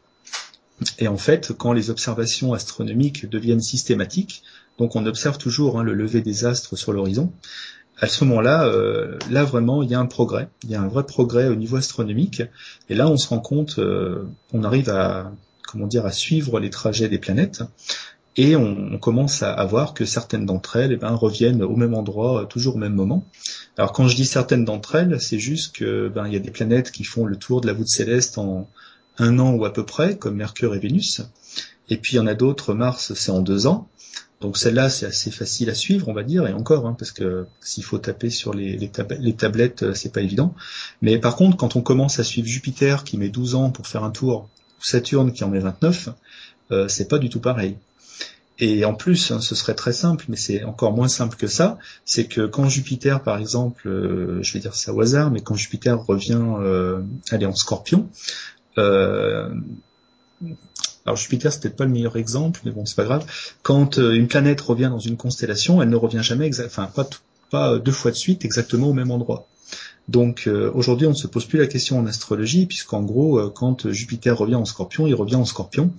Et en fait, quand les observations astronomiques deviennent systématiques, donc on observe toujours hein, le lever des astres sur l'horizon, à ce moment-là, euh, là vraiment, il y a un progrès, il y a un vrai progrès au niveau astronomique, et là on se rend compte, euh, on arrive à, comment dire, à suivre les trajets des planètes, et on, commence à, voir que certaines d'entre elles, eh ben, reviennent au même endroit, toujours au même moment. Alors quand je dis certaines d'entre elles, c'est juste que ben il y a des planètes qui font le tour de la voûte céleste en un an ou à peu près, comme Mercure et Vénus, et puis il y en a d'autres, Mars, c'est en deux ans. Donc celle-là, c'est assez facile à suivre, on va dire, et encore, hein, parce que s'il faut taper sur les, les, les tablettes, euh, c'est pas évident. Mais par contre, quand on commence à suivre Jupiter, qui met 12 ans pour faire un tour, ou Saturne, qui en met 29, euh, c'est pas du tout pareil. Et en plus, hein, ce serait très simple, mais c'est encore moins simple que ça, c'est que quand Jupiter, par exemple, euh, je vais dire ça au hasard, mais quand Jupiter revient euh, aller en scorpion, euh, alors Jupiter peut-être pas le meilleur exemple, mais bon c'est pas grave. Quand euh, une planète revient dans une constellation, elle ne revient jamais, enfin pas, pas deux fois de suite exactement au même endroit. Donc euh, aujourd'hui on ne se pose plus la question en astrologie puisqu'en gros euh, quand Jupiter revient en Scorpion, il revient en Scorpion.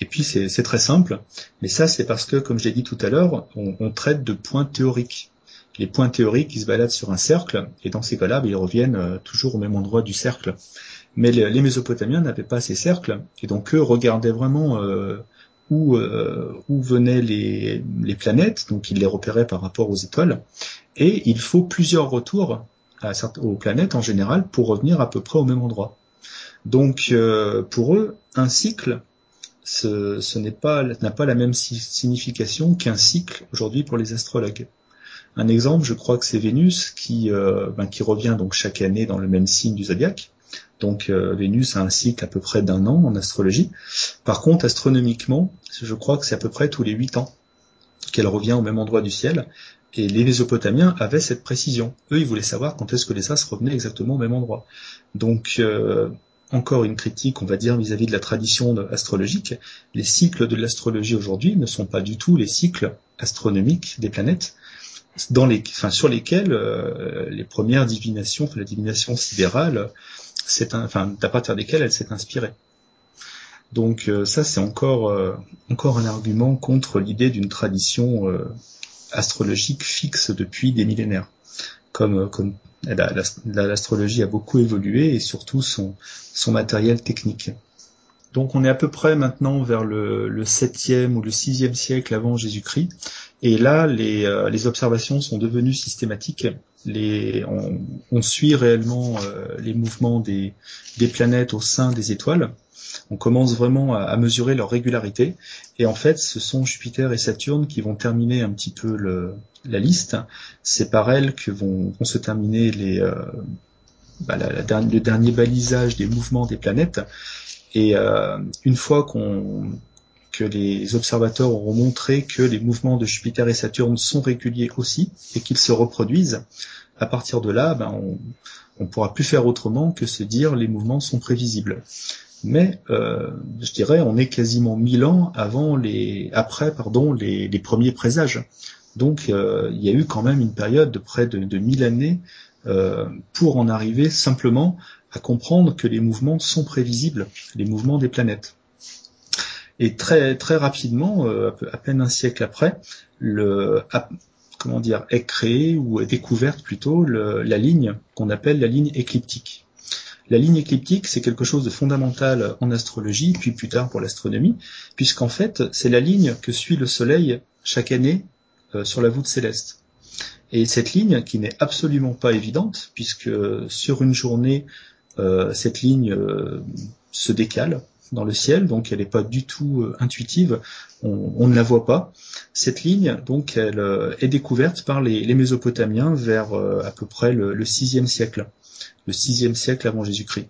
Et puis c'est très simple, mais ça c'est parce que comme je l'ai dit tout à l'heure, on, on, traite de points théoriques. Les points théoriques ils se baladent sur un cercle et dans ces cas-là ben, ils reviennent toujours au même endroit du cercle. Mais les, Mésopotamiens n'avaient pas ces cercles, et donc eux regardaient vraiment euh, où, euh, où venaient les, planètes, donc ils les repéraient par rapport aux étoiles, et il faut plusieurs retours à, aux planètes en général pour revenir à peu près au même endroit. Donc euh, pour eux, un cycle, ce, n'est pas n'a pas la même signification qu'un cycle aujourd'hui pour les astrologues. Un exemple, je crois que c'est Vénus qui, ben, qui revient donc chaque année dans le même signe du zodiaque. Donc euh, Vénus a un cycle à peu près d'un an en astrologie. Par contre, astronomiquement, je crois que c'est à peu près tous les huit ans qu'elle revient au même endroit du ciel. Et les Mésopotamiens avaient cette précision. Eux, ils voulaient savoir quand est-ce que les astres revenaient exactement au même endroit. Donc, euh, encore une critique, on va dire, vis-à-vis de la tradition astrologique. Les cycles de l'astrologie aujourd'hui ne sont pas du tout les cycles astronomiques des planètes, sur lesquels euh, les premières divinations, la divination sidérale, c'est enfin, à partir desquelles elle s'est inspirée. Donc euh, ça, c'est encore euh, encore un argument contre l'idée d'une tradition euh, astrologique fixe depuis des millénaires. Comme comme l'astrologie a beaucoup évolué et surtout son son matériel technique. Donc on est à peu près maintenant vers le, le 7e ou le 6e siècle avant Jésus-Christ. Et là, les, les observations sont devenues systématiques les, on, on, suit réellement euh, les mouvements des, des, planètes au sein des étoiles. On commence vraiment à, à, mesurer leur régularité. Et en fait, ce sont Jupiter et Saturne qui vont terminer un petit peu le, la liste. C'est par elles que vont, vont se terminer les, euh, bah, le dernier balisage des mouvements des planètes. Et euh, une fois qu'on que les observateurs auront montré que les mouvements de Jupiter et Saturne sont réguliers aussi et qu'ils se reproduisent, à partir de là, ben, on ne pourra plus faire autrement que se dire les mouvements sont prévisibles. Mais euh, je dirais, on est quasiment mille ans avant les, après, les, premiers présages. Donc, euh, il y a eu quand même une période de près de, de mille années euh, pour en arriver simplement à comprendre que les mouvements sont prévisibles, les mouvements des planètes. Et très très rapidement, euh, à peine un siècle après, comment dire, est créée ou est découverte plutôt la ligne qu'on appelle la ligne écliptique. La ligne écliptique, c'est quelque chose de fondamental en astrologie, puis plus tard pour l'astronomie, puisqu'en fait, c'est la ligne que suit le Soleil chaque année euh, sur la voûte céleste. Et cette ligne, qui n'est absolument pas évidente, puisque sur une journée, euh, cette ligne se décale, dans le ciel, donc elle n'est pas du tout euh, intuitive, on, ne la voit pas. Cette ligne, donc, elle euh, est découverte par les, Mésopotamiens vers euh, à peu près le, le 6 siècle, le 6 siècle avant Jésus-Christ.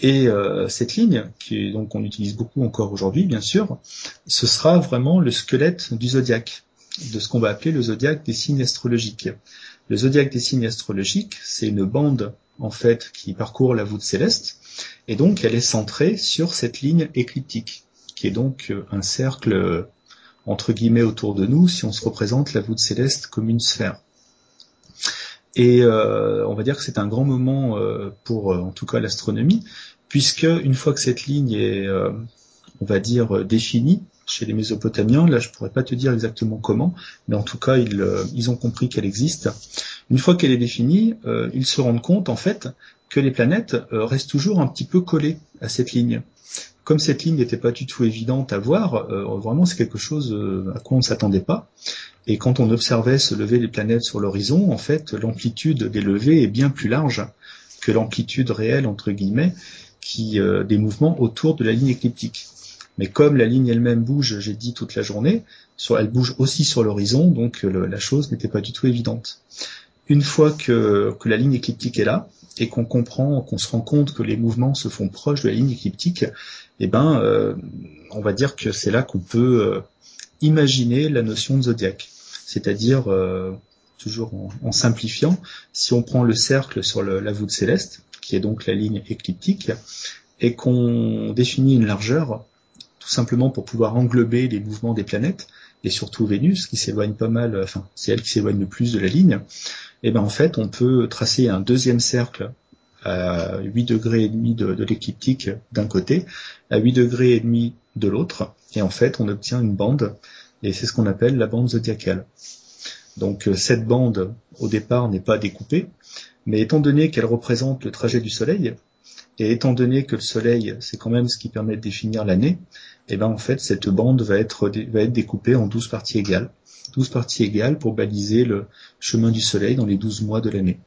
Et cette ligne, qui donc on utilise beaucoup encore aujourd'hui, bien sûr, ce sera vraiment le squelette du zodiaque, de ce qu'on va appeler le zodiaque des signes astrologiques. Le zodiaque des signes astrologiques, c'est une bande en fait qui parcourt la voûte céleste Et donc elle est centrée sur cette ligne écliptique, qui est donc un cercle entre guillemets autour de nous si on se représente la voûte céleste comme une sphère. Et euh, on va dire que c'est un grand moment euh, pour, euh, en tout cas, l'astronomie, puisque une fois que cette ligne est, on va dire, définie chez les Mésopotamiens, là je pourrais pas te dire exactement comment, mais en tout cas ils ont compris qu'elle existe. Une fois qu'elle est définie, ils se rendent compte en fait que les planètes restent toujours un petit peu collées à cette ligne comme cette ligne n'était pas du tout évidente à voir, vraiment c'est quelque chose à quoi on ne s'attendait pas. Et quand on observait se lever les planètes sur l'horizon, en fait, l'amplitude des levées est bien plus large que l'amplitude réelle, entre guillemets, qui, euh, des mouvements autour de la ligne écliptique. Mais comme la ligne elle-même bouge, j'ai dit toute la journée, elle bouge aussi sur l'horizon, donc la chose n'était pas du tout évidente. Une fois que, la ligne écliptique est là, et qu'on comprend, qu'on se rend compte que les mouvements se font proches de la ligne écliptique, eh ben, euh, on va dire que c'est là qu'on peut euh, imaginer la notion de zodiaque. C'est-à-dire euh, toujours en, simplifiant, si on prend le cercle sur la voûte céleste, qui est donc la ligne écliptique, et qu'on définit une largeur, tout simplement pour pouvoir englober les mouvements des planètes, et surtout Vénus, qui s'éloigne pas mal, enfin c'est elle qui s'éloigne le plus de la ligne, et ben en fait on peut tracer un deuxième cercle à 8 degrés et demi de, de l'écliptique d'un côté, à 8 degrés et demi de l'autre, et en fait on obtient une bande et c'est ce qu'on appelle la bande zodiacale. Donc euh, cette bande, au départ, n'est pas découpée, mais étant donné qu'elle représente le trajet du Soleil, et étant donné que le Soleil, c'est quand même ce qui permet de définir l'année, et eh ben en fait cette bande va être, découpée en 12 parties égales. 12 parties égales pour baliser le chemin du Soleil dans les 12 mois de l'année.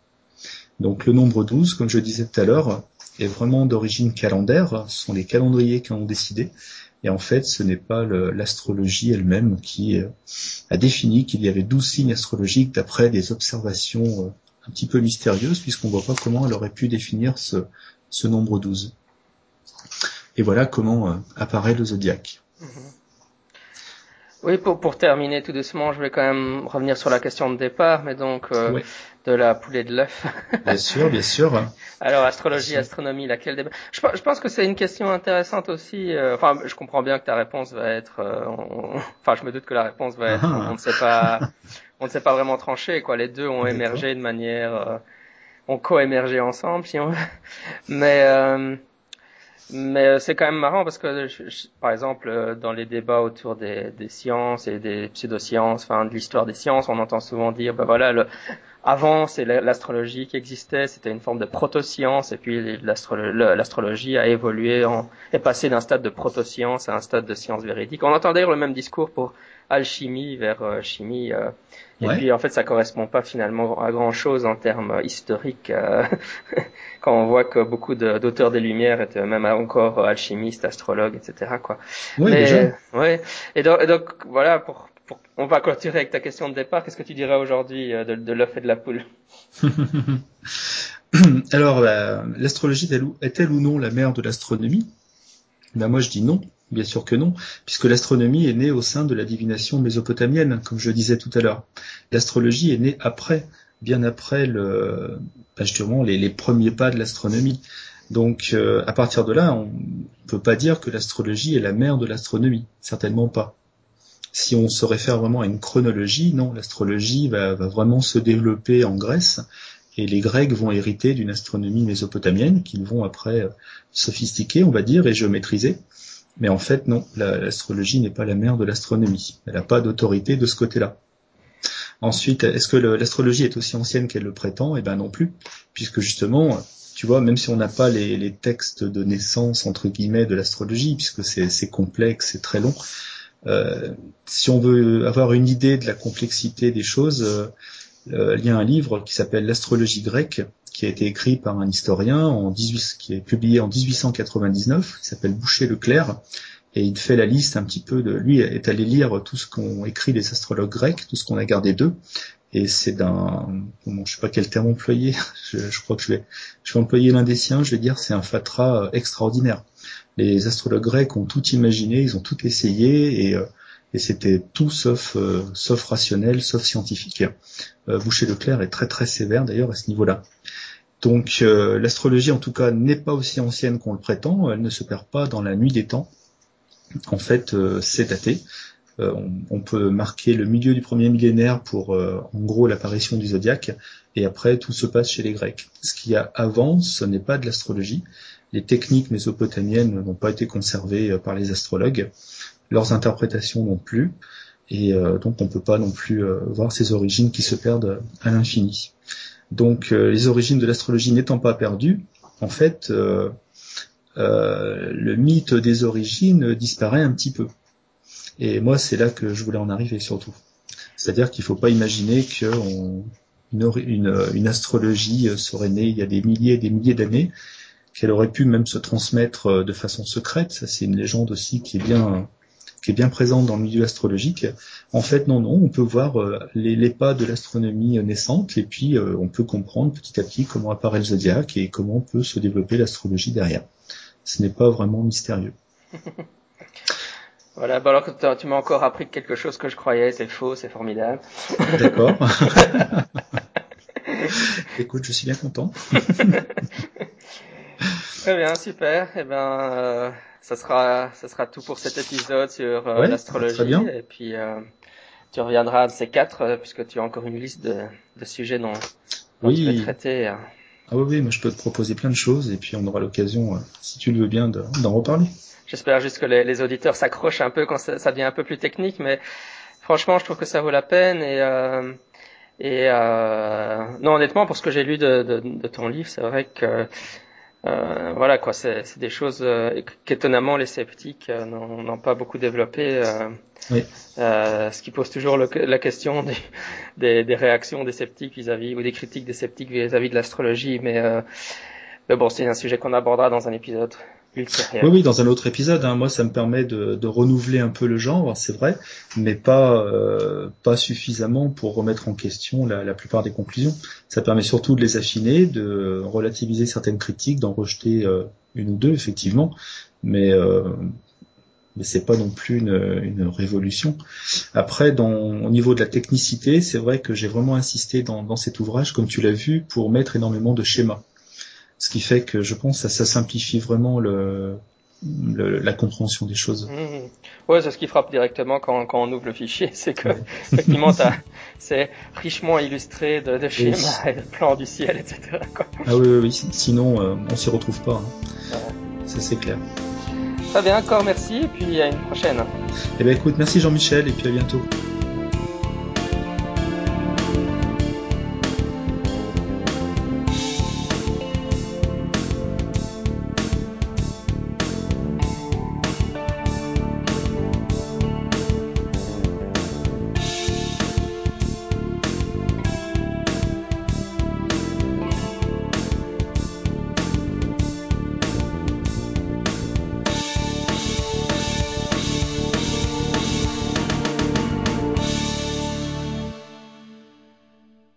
Donc le nombre 12, comme je disais tout à l'heure, est vraiment d'origine calendaire, ce sont les calendriers qui ont décidé, et en fait, ce n'est pas l'astrologie elle-même qui euh, a défini qu'il y avait douze signes astrologiques d'après des observations euh, un petit peu mystérieuses, puisqu'on ne voit pas comment elle aurait pu définir ce, nombre 12. Et voilà comment euh, apparaît le zodiaque. Mm-hmm. Oui, pour, pour terminer tout doucement, je vais quand même revenir sur la question de départ, mais donc euh, de la poulée de l'œuf. bien sûr, bien sûr. Alors astrologie, astronomie, laquelle débat je, je, pense que c'est une question intéressante aussi. Euh, enfin, je comprends bien que ta réponse va être. Euh, enfin, je me doute que la réponse va être. Ah. On, ne sait pas. on ne sait pas vraiment trancher. Quoi, les deux ont émergé de manière. Ont co-émergé ensemble, si on veut. Mais mais euh, c'est quand même marrant parce que, par exemple, euh, dans les débats autour des, des sciences et des pseudosciences, enfin de l'histoire des sciences, on entend souvent dire, ben voilà, le, avant c'est l'astrologie qui existait, c'était une forme de proto-science, et puis l'astrologie a évolué, en, est passé d'un stade de proto-science à un stade de science véridique. On entend d'ailleurs le même discours pour alchimie vers euh, chimie. Euh, et puis en fait, ça correspond pas finalement à grand chose en termes historiques. Euh, quand on voit que beaucoup d'auteurs des Lumières étaient même encore alchimistes, astrologues, etc. Quoi. Oui, déjà. Ouais. Et donc, et donc voilà, pour, pour, on va clôturer avec ta question de départ. Qu'est-ce que tu dirais aujourd'hui de, de l'œuf et de la poule? Alors, l'astrologie est-elle ou non la mère de l'astronomie? Ben moi je dis non. Bien sûr que non, puisque l'astronomie est née au sein de la divination mésopotamienne, comme je disais tout à l'heure. L'astrologie est née après, bien après ben justement, les, premiers pas de l'astronomie. Donc, euh, à partir de là, on ne peut pas dire que l'astrologie est la mère de l'astronomie, certainement pas. Si on se réfère vraiment à une chronologie, non, l'astrologie va, va vraiment se développer en Grèce, et les Grecs vont hériter d'une astronomie mésopotamienne qu'ils vont après sophistiquer, on va dire, et géométriser. Mais en fait, non, l'astrologie n'est pas la mère de l'astronomie. Elle n'a pas d'autorité de ce côté-là. Ensuite, est-ce que l'astrologie est aussi ancienne qu'elle le prétend? Eh ben non plus, puisque justement, tu vois, même si on n'a pas les, textes de naissance entre guillemets de l'astrologie, puisque c'est complexe, c'est très long. Euh, si on veut avoir une idée de la complexité des choses, euh, euh, il y a un livre qui s'appelle L'astrologie grecque, qui a été écrit par un historien en 18, qui est publié en 1899, qui s'appelle Boucher-Leclerc, et il fait la liste un petit peu de, lui est allé lire tout ce qu'ont écrit les astrologues grecs, tout ce qu'on a gardé d'eux, et c'est d'un, bon, je sais pas quel terme employer, je, je, crois que je vais, je vais employer l'un des siens, je vais dire c'est un fatras extraordinaire. Les astrologues grecs ont tout imaginé, ils ont tout essayé, et, euh, et c'était tout sauf, euh, sauf rationnel, sauf scientifique. Euh, Boucher Leclerc est très très sévère d'ailleurs à ce niveau-là. Donc l'astrologie en tout cas n'est pas aussi ancienne qu'on le prétend, elle ne se perd pas dans la nuit des temps. En fait, c'est daté. Euh, on, peut marquer le milieu du premier millénaire pour euh, en gros l'apparition du zodiaque, et après tout se passe chez les Grecs. Ce qu'il y a avant, ce n'est pas de l'astrologie. Les techniques mésopotamiennes n'ont pas été conservées euh, par les astrologues, leurs interprétations non plus, et donc on ne peut pas non plus voir ces origines qui se perdent à l'infini. Donc les origines de l'astrologie n'étant pas perdues, en fait, le mythe des origines disparaît un petit peu. Et moi, c'est là que je voulais en arriver surtout. C'est-à-dire qu'il ne faut pas imaginer qu'une une, astrologie serait née il y a des milliers et des milliers d'années, qu'elle aurait pu même se transmettre euh, de façon secrète. Ça, c'est une légende aussi qui est bien qui est bien présente dans le milieu astrologique. En fait, non, non, on peut voir euh, les, pas de l'astronomie naissante et puis euh, on peut comprendre petit à petit comment apparaît le zodiaque et comment peut se développer l'astrologie derrière. Ce n'est pas vraiment mystérieux. Voilà, bah alors que tu m'as encore appris quelque chose que je croyais, c'est faux, c'est formidable. D'accord. Écoute, je suis bien content. Très bien, super. Eh ben, euh, ça sera, ça sera tout pour cet épisode sur euh, l'astrologie. Et puis, euh, tu reviendras de ces quatre, puisque tu as encore une liste de, de sujets dont, dont tu veux traiter. Ah oui, oui, moi je peux te proposer plein de choses, et puis on aura l'occasion, si tu le veux bien, d'en reparler. J'espère juste que les, les auditeurs s'accrochent un peu quand ça, ça, devient un peu plus technique, mais franchement, je trouve que ça vaut la peine. Et, euh, et euh, non, honnêtement, pour ce que j'ai lu de, de, de, ton livre, c'est vrai que euh, voilà quoi, c'est des choses euh, qu'étonnamment les sceptiques euh, n'ont pas beaucoup développé. Euh, oui. ce qui pose toujours le, la question des, des, des, réactions des sceptiques vis-à-vis ou des critiques des sceptiques vis-à-vis -vis de l'astrologie, mais, mais bon, c'est un sujet qu'on abordera dans un épisode oui, oui, dans un autre épisode. Hein, moi, ça me permet de, renouveler un peu le genre, c'est vrai, mais pas euh, pas suffisamment pour remettre en question la, plupart des conclusions. Ça permet surtout de les affiner, de relativiser certaines critiques, d'en rejeter euh, une ou deux effectivement, mais euh, mais c'est pas non plus une, une révolution. Après, dans, au niveau de la technicité, c'est vrai que j'ai vraiment insisté dans, dans cet ouvrage, comme tu l'as vu, pour mettre énormément de schémas ce qui fait que je pense que ça, simplifie vraiment le, la compréhension des choses. Mmh. Ouais, c'est ce qui frappe directement quand, quand on ouvre le fichier, c'est que effectivement c'est richement illustré de, de schémas et de plans du ciel, etc. Ah oui, oui, oui, sinon euh, on s'y retrouve pas. Hein. Ça c'est clair. Très bien, encore merci et puis à une prochaine. Eh bien écoute, merci Jean-Michel et puis à bientôt.